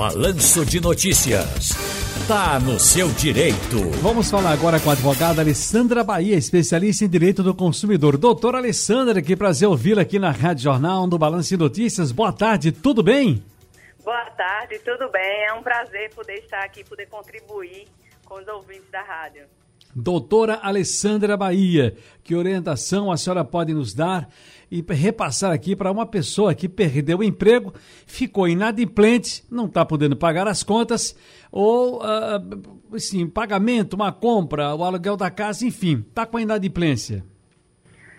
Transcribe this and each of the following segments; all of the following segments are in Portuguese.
Balanço de Notícias. Tá no seu direito. Vamos falar agora com a advogada Alessandra Bahia, especialista em direito do consumidor. Doutora Alessandra, que prazer ouvi-la aqui na Rádio Jornal do Balanço de Notícias. Boa tarde, tudo bem? Boa tarde, tudo bem? É um prazer poder estar aqui, poder contribuir com os ouvintes da rádio. Doutora Alessandra Bahia, que orientação a senhora pode nos dar e repassar aqui para uma pessoa que perdeu o emprego, ficou inadimplente, não está podendo pagar as contas, ou, uh, assim, pagamento, uma compra, o aluguel da casa, enfim, está com a inadimplência?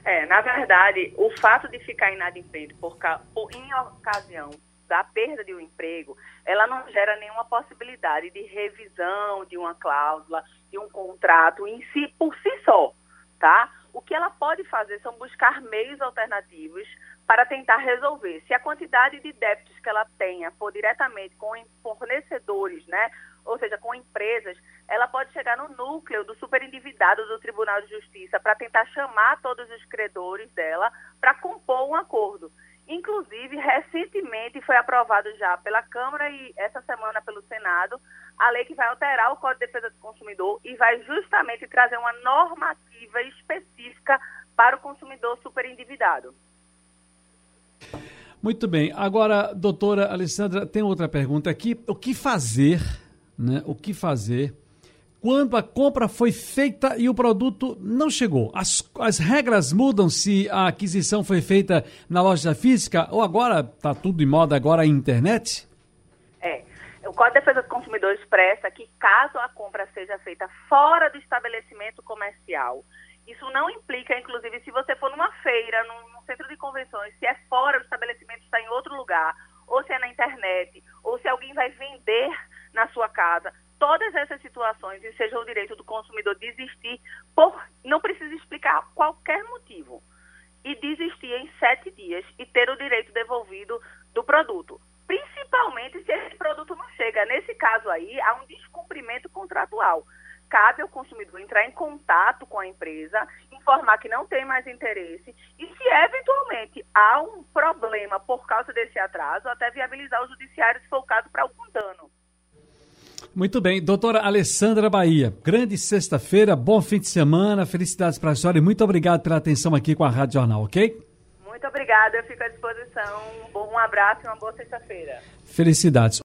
É, na verdade, o fato de ficar inadimplente por, por, em ocasião da perda de um emprego, ela não gera nenhuma possibilidade de revisão de uma cláusula, de um contrato em si, por si só, tá? O que ela pode fazer são buscar meios alternativos para tentar resolver. Se a quantidade de débitos que ela tenha for diretamente com fornecedores, né, ou seja, com empresas, ela pode chegar no núcleo do superendividado do Tribunal de Justiça para tentar chamar todos os credores dela para compor um acordo. Inclusive, recentemente foi aprovado já pela Câmara e essa semana pelo Senado a lei que vai alterar o Código de Defesa do Consumidor e vai justamente trazer uma normativa específica para o consumidor superendividado. Muito bem. Agora, doutora Alessandra, tem outra pergunta aqui. O que fazer, né? O que fazer quando a compra foi feita e o produto não chegou. As, as regras mudam se a aquisição foi feita na loja física ou agora está tudo em moda agora a internet? É. O Código de Defesa do Consumidor expressa que caso a compra seja feita fora do estabelecimento comercial, isso não implica, inclusive, se você for numa feira, num, num centro de convenções, se é fora do estabelecimento, está em outro lugar, ou se é na internet, ou se alguém vai vender na sua casa, todas essas situações, e seja o direito do consumidor desistir, por, não precisa explicar qualquer motivo, e desistir em sete dias e ter o direito devolvido do produto. Principalmente se esse produto não chega. Nesse caso aí, há um descumprimento contratual. Cabe ao consumidor entrar em contato com a empresa, informar que não tem mais interesse e se eventualmente há um problema por causa desse atraso, até viabilizar o judiciário se for o caso para algum. Muito bem, doutora Alessandra Bahia, grande sexta-feira, bom fim de semana, felicidades para a senhora e muito obrigado pela atenção aqui com a Rádio Jornal, ok? Muito obrigada, eu fico à disposição. Um abraço e uma boa sexta-feira. Felicidades.